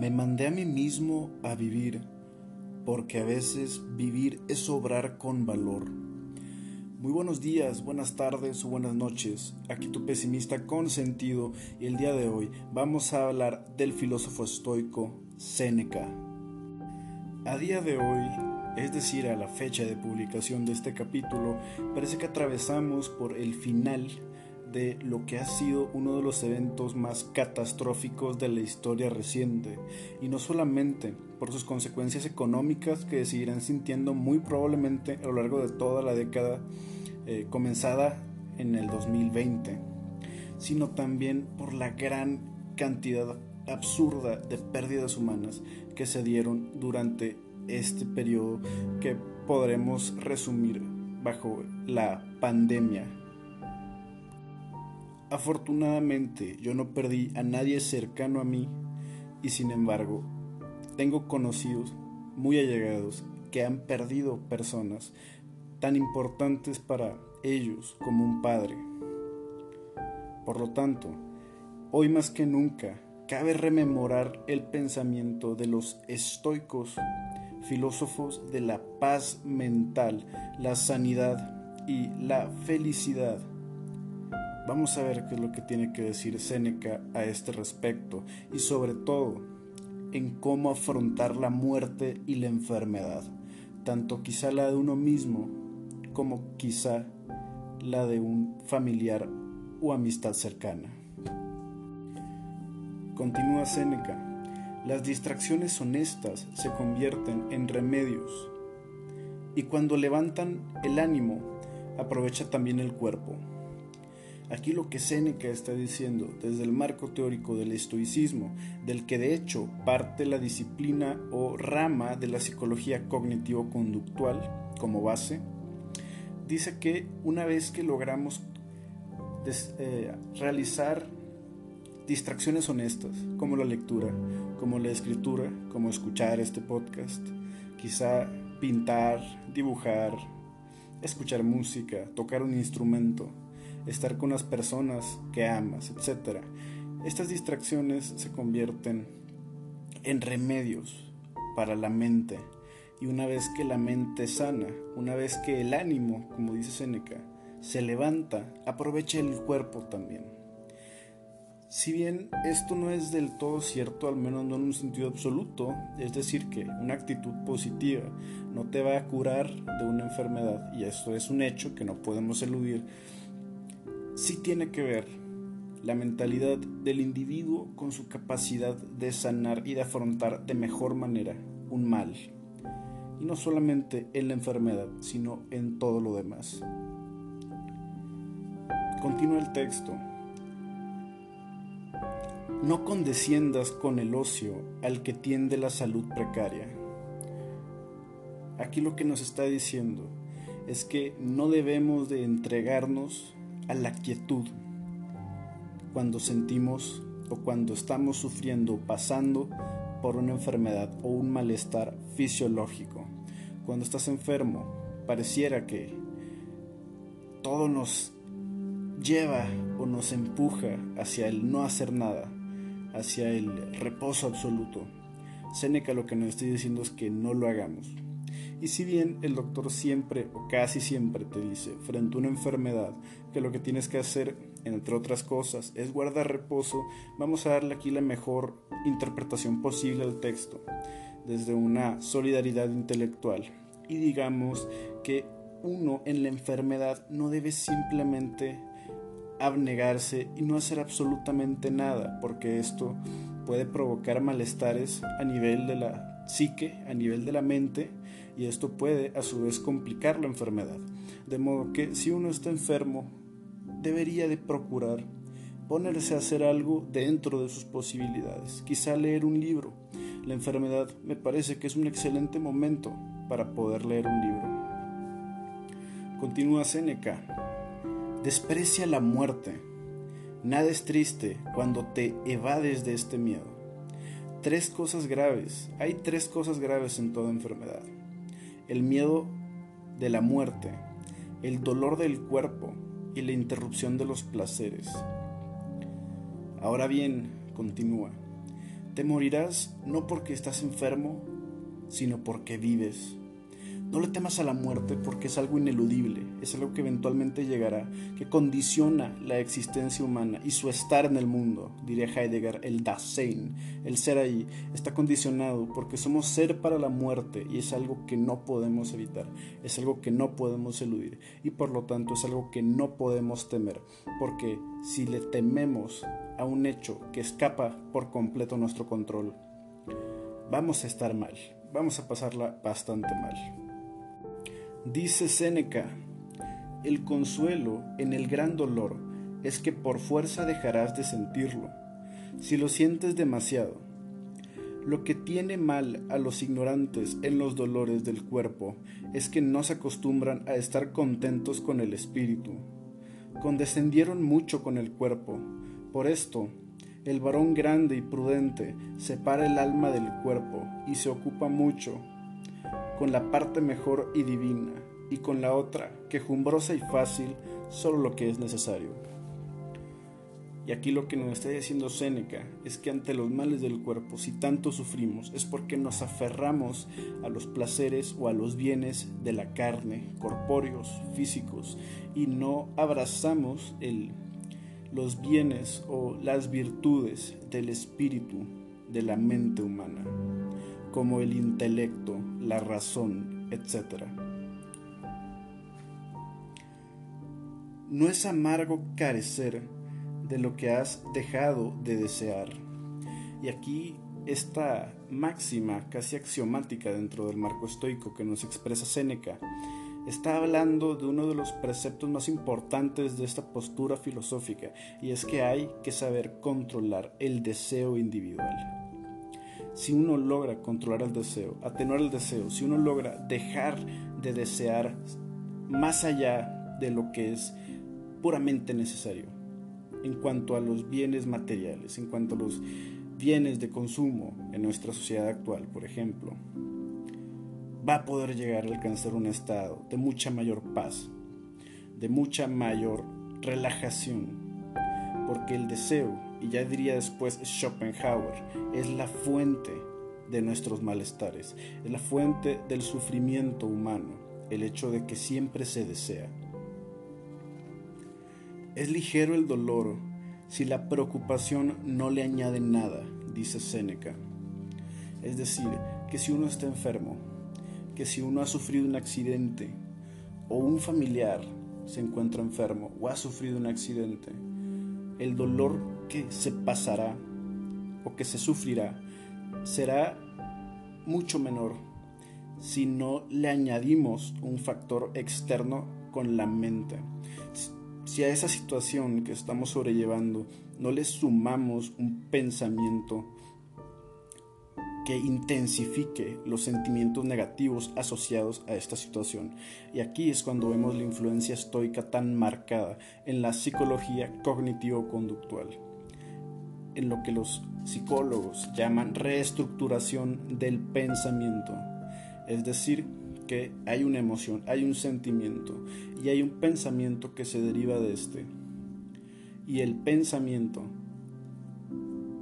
Me mandé a mí mismo a vivir, porque a veces vivir es obrar con valor. Muy buenos días, buenas tardes o buenas noches. Aquí tu pesimista con sentido y el día de hoy vamos a hablar del filósofo estoico Séneca. A día de hoy, es decir, a la fecha de publicación de este capítulo, parece que atravesamos por el final de lo que ha sido uno de los eventos más catastróficos de la historia reciente, y no solamente por sus consecuencias económicas que seguirán sintiendo muy probablemente a lo largo de toda la década eh, comenzada en el 2020, sino también por la gran cantidad absurda de pérdidas humanas que se dieron durante este periodo que podremos resumir bajo la pandemia Afortunadamente yo no perdí a nadie cercano a mí y sin embargo tengo conocidos muy allegados que han perdido personas tan importantes para ellos como un padre. Por lo tanto, hoy más que nunca cabe rememorar el pensamiento de los estoicos, filósofos de la paz mental, la sanidad y la felicidad Vamos a ver qué es lo que tiene que decir Séneca a este respecto y sobre todo en cómo afrontar la muerte y la enfermedad, tanto quizá la de uno mismo como quizá la de un familiar o amistad cercana. Continúa Séneca, las distracciones honestas se convierten en remedios y cuando levantan el ánimo aprovecha también el cuerpo. Aquí lo que Séneca está diciendo desde el marco teórico del estoicismo, del que de hecho parte la disciplina o rama de la psicología cognitivo-conductual como base, dice que una vez que logramos eh, realizar distracciones honestas, como la lectura, como la escritura, como escuchar este podcast, quizá pintar, dibujar, escuchar música, tocar un instrumento, estar con las personas que amas, etc. Estas distracciones se convierten en remedios para la mente. Y una vez que la mente sana, una vez que el ánimo, como dice Seneca, se levanta, aprovecha el cuerpo también. Si bien esto no es del todo cierto, al menos no en un sentido absoluto, es decir, que una actitud positiva no te va a curar de una enfermedad, y esto es un hecho que no podemos eludir, sí tiene que ver la mentalidad del individuo con su capacidad de sanar y de afrontar de mejor manera un mal. Y no solamente en la enfermedad, sino en todo lo demás. Continúa el texto. No condesciendas con el ocio al que tiende la salud precaria. Aquí lo que nos está diciendo es que no debemos de entregarnos a la quietud cuando sentimos o cuando estamos sufriendo o pasando por una enfermedad o un malestar fisiológico. Cuando estás enfermo, pareciera que todo nos lleva o nos empuja hacia el no hacer nada, hacia el reposo absoluto. Seneca lo que nos está diciendo es que no lo hagamos. Y si bien el doctor siempre o casi siempre te dice frente a una enfermedad que lo que tienes que hacer, entre otras cosas, es guardar reposo, vamos a darle aquí la mejor interpretación posible al texto, desde una solidaridad intelectual. Y digamos que uno en la enfermedad no debe simplemente abnegarse y no hacer absolutamente nada, porque esto puede provocar malestares a nivel de la psique, a nivel de la mente, y esto puede a su vez complicar la enfermedad. De modo que si uno está enfermo, debería de procurar ponerse a hacer algo dentro de sus posibilidades, quizá leer un libro. La enfermedad me parece que es un excelente momento para poder leer un libro. Continúa Séneca. Desprecia la muerte. Nada es triste cuando te evades de este miedo. Tres cosas graves. Hay tres cosas graves en toda enfermedad el miedo de la muerte, el dolor del cuerpo y la interrupción de los placeres. Ahora bien, continúa, Te morirás no porque estás enfermo, sino porque vives. No le temas a la muerte porque es algo ineludible, es algo que eventualmente llegará, que condiciona la existencia humana y su estar en el mundo, diría Heidegger, el Dasein, el ser ahí, está condicionado porque somos ser para la muerte y es algo que no podemos evitar, es algo que no podemos eludir y por lo tanto es algo que no podemos temer, porque si le tememos a un hecho que escapa por completo nuestro control, vamos a estar mal, vamos a pasarla bastante mal. Dice Séneca, el consuelo en el gran dolor es que por fuerza dejarás de sentirlo, si lo sientes demasiado. Lo que tiene mal a los ignorantes en los dolores del cuerpo es que no se acostumbran a estar contentos con el espíritu. Condescendieron mucho con el cuerpo. Por esto, el varón grande y prudente separa el alma del cuerpo y se ocupa mucho con la parte mejor y divina, y con la otra, quejumbrosa y fácil, solo lo que es necesario. Y aquí lo que nos está diciendo Séneca es que ante los males del cuerpo, si tanto sufrimos, es porque nos aferramos a los placeres o a los bienes de la carne, corpóreos, físicos, y no abrazamos el, los bienes o las virtudes del espíritu, de la mente humana como el intelecto, la razón, etc. No es amargo carecer de lo que has dejado de desear. Y aquí esta máxima casi axiomática dentro del marco estoico que nos expresa Séneca está hablando de uno de los preceptos más importantes de esta postura filosófica y es que hay que saber controlar el deseo individual si uno logra controlar el deseo, atenuar el deseo, si uno logra dejar de desear más allá de lo que es puramente necesario, en cuanto a los bienes materiales, en cuanto a los bienes de consumo en nuestra sociedad actual, por ejemplo, va a poder llegar a alcanzar un estado de mucha mayor paz, de mucha mayor relajación, porque el deseo y ya diría después Schopenhauer, es la fuente de nuestros malestares, es la fuente del sufrimiento humano, el hecho de que siempre se desea. Es ligero el dolor si la preocupación no le añade nada, dice Séneca. Es decir, que si uno está enfermo, que si uno ha sufrido un accidente o un familiar se encuentra enfermo o ha sufrido un accidente, el dolor que se pasará o que se sufrirá será mucho menor si no le añadimos un factor externo con la mente. Si a esa situación que estamos sobrellevando no le sumamos un pensamiento que intensifique los sentimientos negativos asociados a esta situación. Y aquí es cuando vemos la influencia estoica tan marcada en la psicología cognitivo-conductual, en lo que los psicólogos llaman reestructuración del pensamiento. Es decir, que hay una emoción, hay un sentimiento y hay un pensamiento que se deriva de este. Y el pensamiento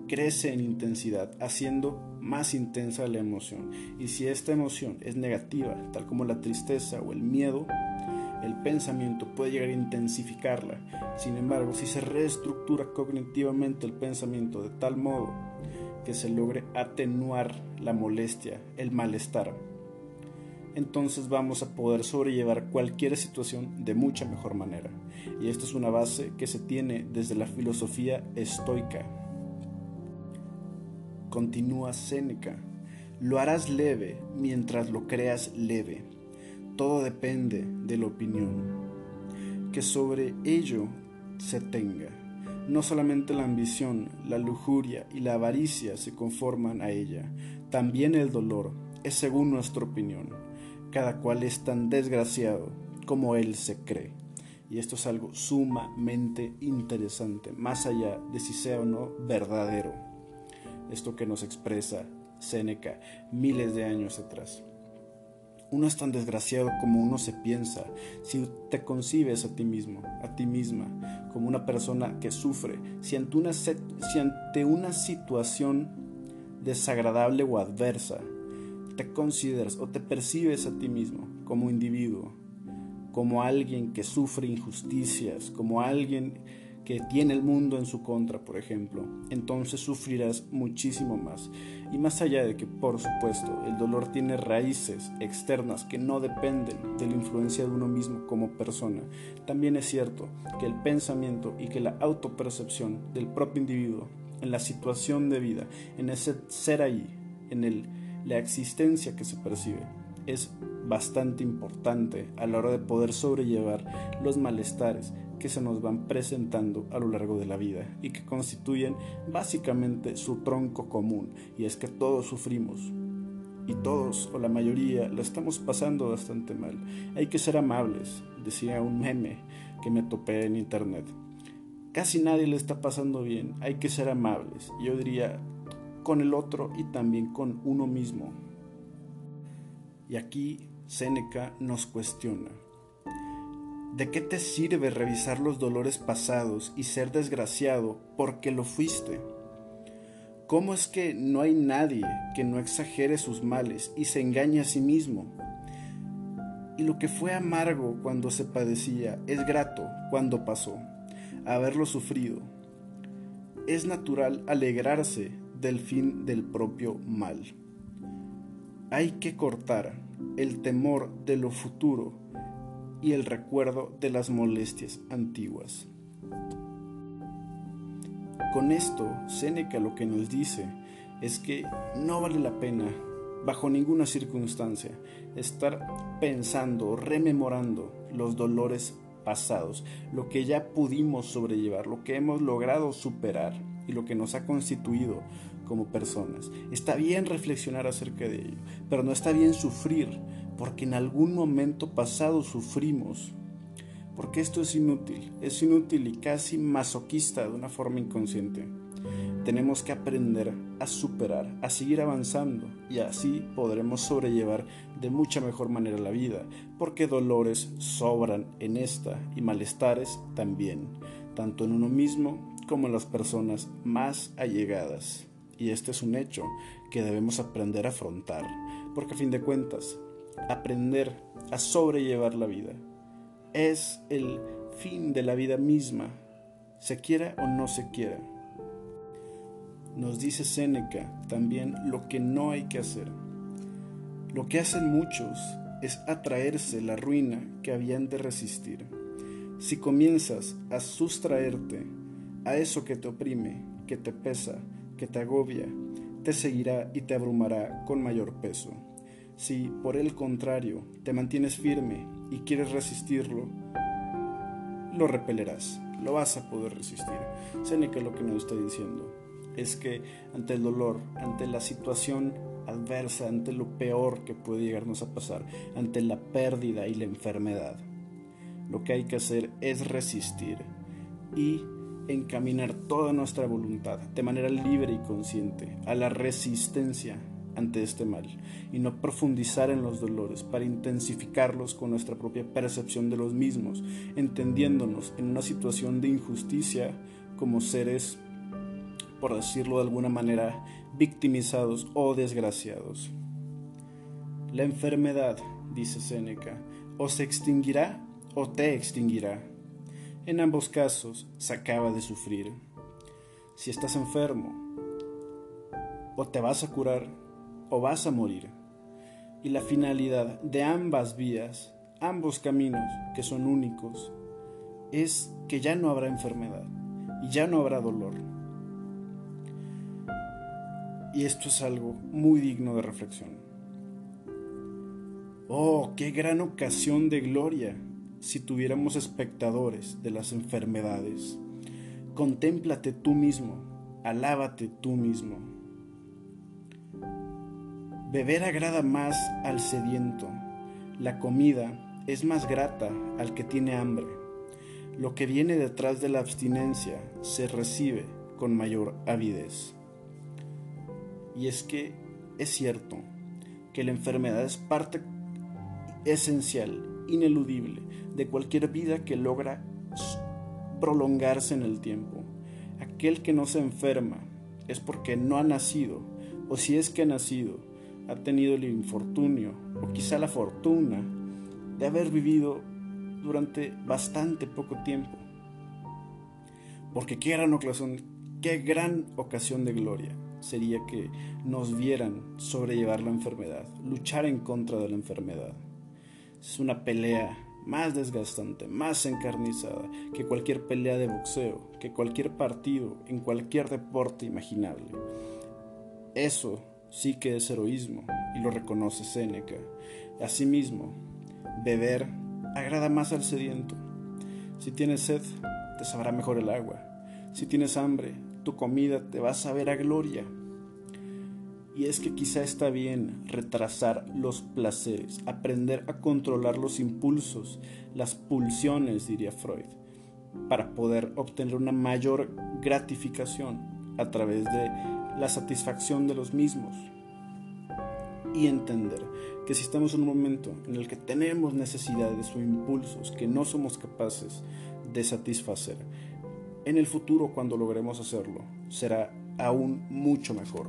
crece en intensidad, haciendo más intensa la emoción. Y si esta emoción es negativa, tal como la tristeza o el miedo, el pensamiento puede llegar a intensificarla. Sin embargo, si se reestructura cognitivamente el pensamiento de tal modo que se logre atenuar la molestia, el malestar, entonces vamos a poder sobrellevar cualquier situación de mucha mejor manera. Y esto es una base que se tiene desde la filosofía estoica. Continúa Séneca. Lo harás leve mientras lo creas leve. Todo depende de la opinión que sobre ello se tenga. No solamente la ambición, la lujuria y la avaricia se conforman a ella, también el dolor es según nuestra opinión. Cada cual es tan desgraciado como él se cree. Y esto es algo sumamente interesante, más allá de si sea o no verdadero esto que nos expresa Séneca miles de años atrás. Uno es tan desgraciado como uno se piensa. Si te concibes a ti mismo, a ti misma, como una persona que sufre, si ante una, si una situación desagradable o adversa, te consideras o te percibes a ti mismo como individuo, como alguien que sufre injusticias, como alguien que tiene el mundo en su contra, por ejemplo, entonces sufrirás muchísimo más. Y más allá de que, por supuesto, el dolor tiene raíces externas que no dependen de la influencia de uno mismo como persona, también es cierto que el pensamiento y que la autopercepción del propio individuo en la situación de vida, en ese ser ahí, en el, la existencia que se percibe, es bastante importante a la hora de poder sobrellevar los malestares que se nos van presentando a lo largo de la vida y que constituyen básicamente su tronco común, y es que todos sufrimos. Y todos, o la mayoría, lo estamos pasando bastante mal. Hay que ser amables, decía un meme que me topé en internet. Casi nadie le está pasando bien, hay que ser amables. Yo diría con el otro y también con uno mismo. Y aquí Séneca nos cuestiona. ¿De qué te sirve revisar los dolores pasados y ser desgraciado porque lo fuiste? ¿Cómo es que no hay nadie que no exagere sus males y se engañe a sí mismo? Y lo que fue amargo cuando se padecía es grato cuando pasó, haberlo sufrido. Es natural alegrarse del fin del propio mal. Hay que cortar el temor de lo futuro y el recuerdo de las molestias antiguas. Con esto, Séneca lo que nos dice es que no vale la pena, bajo ninguna circunstancia, estar pensando, rememorando los dolores pasados, lo que ya pudimos sobrellevar, lo que hemos logrado superar y lo que nos ha constituido como personas. Está bien reflexionar acerca de ello, pero no está bien sufrir porque en algún momento pasado sufrimos. Porque esto es inútil, es inútil y casi masoquista de una forma inconsciente. Tenemos que aprender a superar, a seguir avanzando y así podremos sobrellevar de mucha mejor manera la vida, porque dolores sobran en esta y malestares también, tanto en uno mismo como en las personas más allegadas. Y este es un hecho que debemos aprender a afrontar, porque a fin de cuentas, aprender a sobrellevar la vida es el fin de la vida misma, se quiera o no se quiera. Nos dice Séneca también lo que no hay que hacer. Lo que hacen muchos es atraerse la ruina que habían de resistir. Si comienzas a sustraerte a eso que te oprime, que te pesa, que te agobia, te seguirá y te abrumará con mayor peso. Si, por el contrario, te mantienes firme y quieres resistirlo, lo repelerás, lo vas a poder resistir. Seneca lo que nos está diciendo es que ante el dolor, ante la situación adversa, ante lo peor que puede llegarnos a pasar, ante la pérdida y la enfermedad, lo que hay que hacer es resistir y encaminar toda nuestra voluntad de manera libre y consciente a la resistencia ante este mal y no profundizar en los dolores para intensificarlos con nuestra propia percepción de los mismos, entendiéndonos en una situación de injusticia como seres, por decirlo de alguna manera, victimizados o desgraciados. La enfermedad, dice Séneca, o se extinguirá o te extinguirá en ambos casos se acaba de sufrir. Si estás enfermo, o te vas a curar o vas a morir. Y la finalidad de ambas vías, ambos caminos que son únicos, es que ya no habrá enfermedad y ya no habrá dolor. Y esto es algo muy digno de reflexión. Oh, qué gran ocasión de gloria si tuviéramos espectadores de las enfermedades. Contémplate tú mismo, alábate tú mismo. Beber agrada más al sediento, la comida es más grata al que tiene hambre. Lo que viene detrás de la abstinencia se recibe con mayor avidez. Y es que es cierto que la enfermedad es parte esencial, ineludible, de cualquier vida que logra prolongarse en el tiempo. Aquel que no se enferma es porque no ha nacido o si es que ha nacido, ha tenido el infortunio o quizá la fortuna de haber vivido durante bastante poco tiempo. Porque qué gran ocasión, qué gran ocasión de gloria sería que nos vieran sobrellevar la enfermedad, luchar en contra de la enfermedad. Es una pelea más desgastante, más encarnizada que cualquier pelea de boxeo, que cualquier partido en cualquier deporte imaginable. Eso sí que es heroísmo y lo reconoce Séneca. Asimismo, beber agrada más al sediento. Si tienes sed, te sabrá mejor el agua. Si tienes hambre, tu comida te va a saber a gloria. Y es que quizá está bien retrasar los placeres, aprender a controlar los impulsos, las pulsiones, diría Freud, para poder obtener una mayor gratificación a través de la satisfacción de los mismos. Y entender que si estamos en un momento en el que tenemos necesidades o impulsos que no somos capaces de satisfacer, en el futuro cuando logremos hacerlo será aún mucho mejor.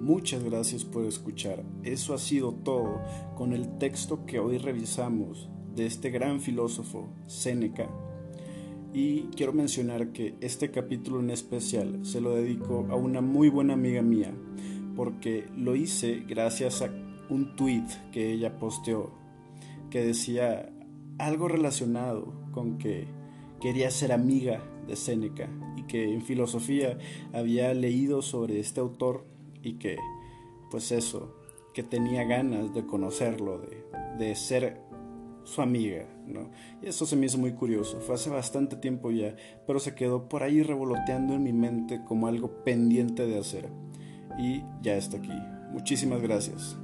Muchas gracias por escuchar. Eso ha sido todo con el texto que hoy revisamos de este gran filósofo, Séneca. Y quiero mencionar que este capítulo en especial se lo dedico a una muy buena amiga mía, porque lo hice gracias a un tweet que ella posteó que decía algo relacionado con que quería ser amiga de Séneca y que en filosofía había leído sobre este autor y que, pues eso, que tenía ganas de conocerlo, de, ser su amiga, Y eso se me hizo muy curioso, fue hace bastante tiempo ya, pero se quedó por ahí revoloteando en mi mente como algo pendiente de hacer. Y ya está aquí. Muchísimas gracias.